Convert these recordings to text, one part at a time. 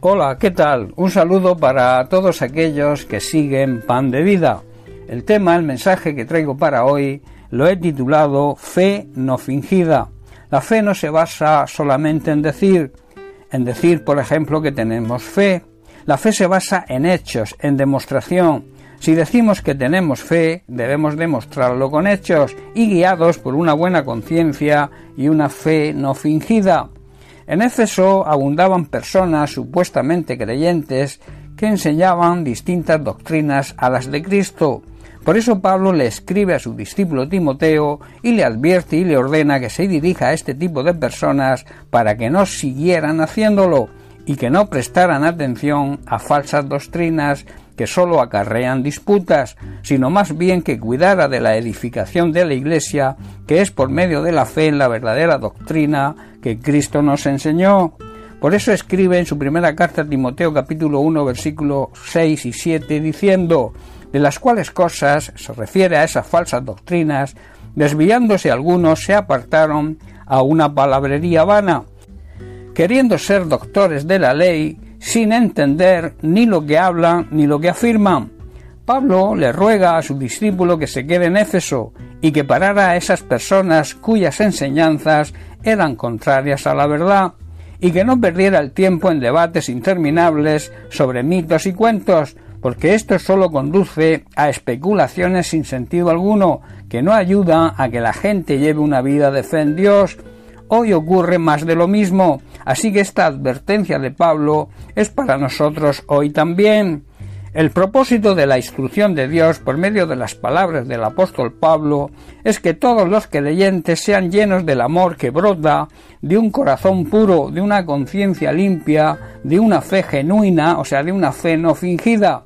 Hola, ¿qué tal? Un saludo para todos aquellos que siguen Pan de Vida. El tema, el mensaje que traigo para hoy, lo he titulado Fe no fingida. La fe no se basa solamente en decir, en decir, por ejemplo, que tenemos fe. La fe se basa en hechos, en demostración. Si decimos que tenemos fe, debemos demostrarlo con hechos y guiados por una buena conciencia y una fe no fingida. En Éfeso abundaban personas supuestamente creyentes que enseñaban distintas doctrinas a las de Cristo. Por eso Pablo le escribe a su discípulo Timoteo y le advierte y le ordena que se dirija a este tipo de personas para que no siguieran haciéndolo y que no prestaran atención a falsas doctrinas que sólo acarrean disputas, sino más bien que cuidara de la edificación de la Iglesia, que es por medio de la fe en la verdadera doctrina que Cristo nos enseñó. Por eso escribe en su primera carta a Timoteo capítulo 1 versículo 6 y 7 diciendo, de las cuales cosas se refiere a esas falsas doctrinas, desviándose algunos se apartaron a una palabrería vana, queriendo ser doctores de la ley, sin entender ni lo que hablan ni lo que afirman. Pablo le ruega a su discípulo que se quede en Éfeso y que parara a esas personas cuyas enseñanzas eran contrarias a la verdad, y que no perdiera el tiempo en debates interminables sobre mitos y cuentos, porque esto solo conduce a especulaciones sin sentido alguno, que no ayudan a que la gente lleve una vida de fe en Dios, Hoy ocurre más de lo mismo, así que esta advertencia de Pablo es para nosotros hoy también. El propósito de la instrucción de Dios por medio de las palabras del apóstol Pablo es que todos los creyentes sean llenos del amor que brota de un corazón puro, de una conciencia limpia, de una fe genuina, o sea, de una fe no fingida.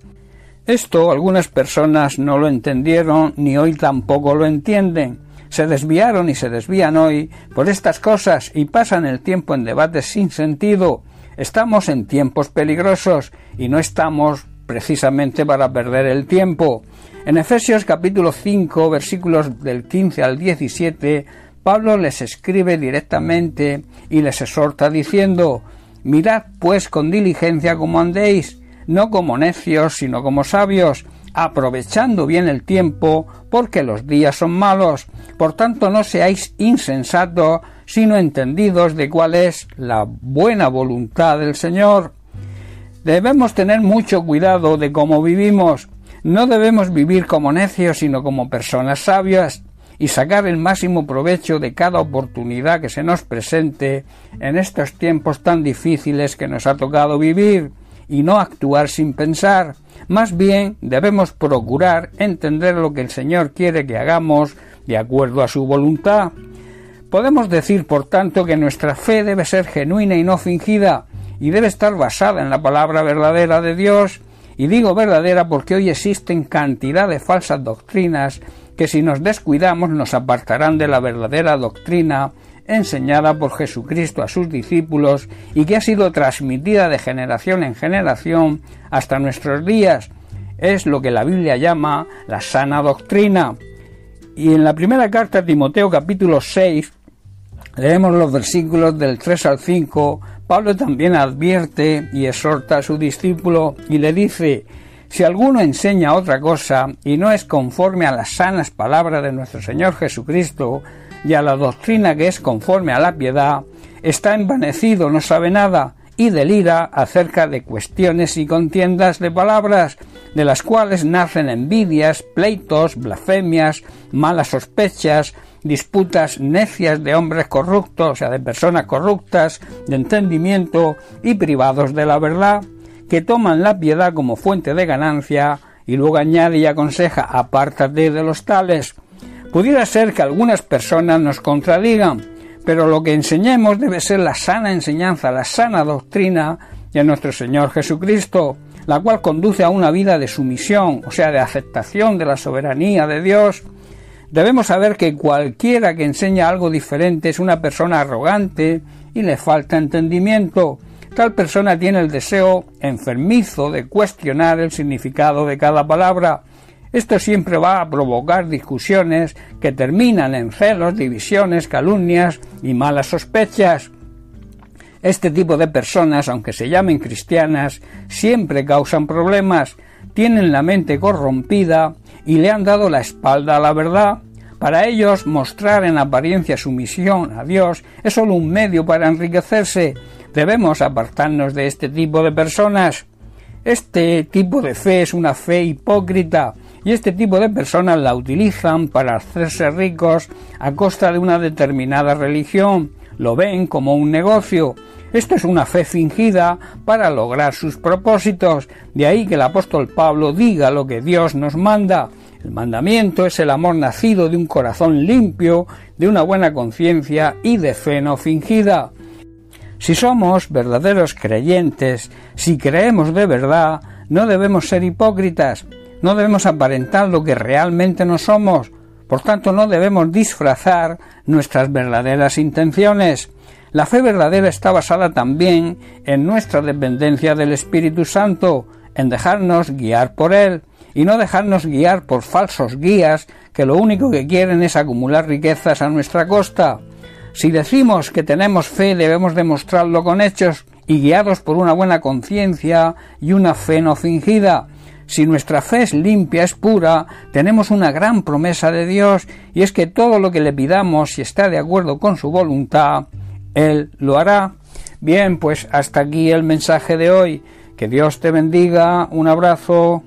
Esto algunas personas no lo entendieron ni hoy tampoco lo entienden se desviaron y se desvían hoy por estas cosas y pasan el tiempo en debates sin sentido. Estamos en tiempos peligrosos y no estamos precisamente para perder el tiempo. En Efesios capítulo 5 versículos del 15 al 17 Pablo les escribe directamente y les exhorta diciendo Mirad pues con diligencia como andéis, no como necios, sino como sabios, aprovechando bien el tiempo, porque los días son malos. Por tanto, no seáis insensatos, sino entendidos de cuál es la buena voluntad del Señor. Debemos tener mucho cuidado de cómo vivimos. No debemos vivir como necios, sino como personas sabias y sacar el máximo provecho de cada oportunidad que se nos presente en estos tiempos tan difíciles que nos ha tocado vivir y no actuar sin pensar. Más bien debemos procurar entender lo que el Señor quiere que hagamos de acuerdo a su voluntad. Podemos decir, por tanto, que nuestra fe debe ser genuina y no fingida, y debe estar basada en la palabra verdadera de Dios, y digo verdadera porque hoy existen cantidad de falsas doctrinas que si nos descuidamos nos apartarán de la verdadera doctrina enseñada por Jesucristo a sus discípulos y que ha sido transmitida de generación en generación hasta nuestros días. Es lo que la Biblia llama la sana doctrina. Y en la primera carta a Timoteo capítulo 6 leemos los versículos del 3 al 5. Pablo también advierte y exhorta a su discípulo y le dice si alguno enseña otra cosa y no es conforme a las sanas palabras de nuestro Señor Jesucristo, y a la doctrina que es conforme a la piedad, está envanecido, no sabe nada, y delira acerca de cuestiones y contiendas de palabras, de las cuales nacen envidias, pleitos, blasfemias, malas sospechas, disputas necias de hombres corruptos, o sea, de personas corruptas, de entendimiento y privados de la verdad, que toman la piedad como fuente de ganancia, y luego añade y aconseja apártate de los tales, Pudiera ser que algunas personas nos contradigan, pero lo que enseñemos debe ser la sana enseñanza, la sana doctrina de nuestro Señor Jesucristo, la cual conduce a una vida de sumisión, o sea, de aceptación de la soberanía de Dios. Debemos saber que cualquiera que enseña algo diferente es una persona arrogante y le falta entendimiento. Tal persona tiene el deseo enfermizo de cuestionar el significado de cada palabra esto siempre va a provocar discusiones que terminan en celos, divisiones, calumnias y malas sospechas. Este tipo de personas, aunque se llamen cristianas, siempre causan problemas, tienen la mente corrompida y le han dado la espalda a la verdad. Para ellos, mostrar en apariencia sumisión a Dios es solo un medio para enriquecerse. Debemos apartarnos de este tipo de personas. Este tipo de fe es una fe hipócrita y este tipo de personas la utilizan para hacerse ricos a costa de una determinada religión. Lo ven como un negocio. Esto es una fe fingida para lograr sus propósitos. De ahí que el apóstol Pablo diga lo que Dios nos manda. El mandamiento es el amor nacido de un corazón limpio, de una buena conciencia y de fe no fingida. Si somos verdaderos creyentes, si creemos de verdad, no debemos ser hipócritas. No debemos aparentar lo que realmente no somos, por tanto no debemos disfrazar nuestras verdaderas intenciones. La fe verdadera está basada también en nuestra dependencia del Espíritu Santo, en dejarnos guiar por Él, y no dejarnos guiar por falsos guías que lo único que quieren es acumular riquezas a nuestra costa. Si decimos que tenemos fe debemos demostrarlo con hechos y guiados por una buena conciencia y una fe no fingida, si nuestra fe es limpia, es pura, tenemos una gran promesa de Dios y es que todo lo que le pidamos, si está de acuerdo con su voluntad, Él lo hará. Bien, pues hasta aquí el mensaje de hoy. Que Dios te bendiga. Un abrazo.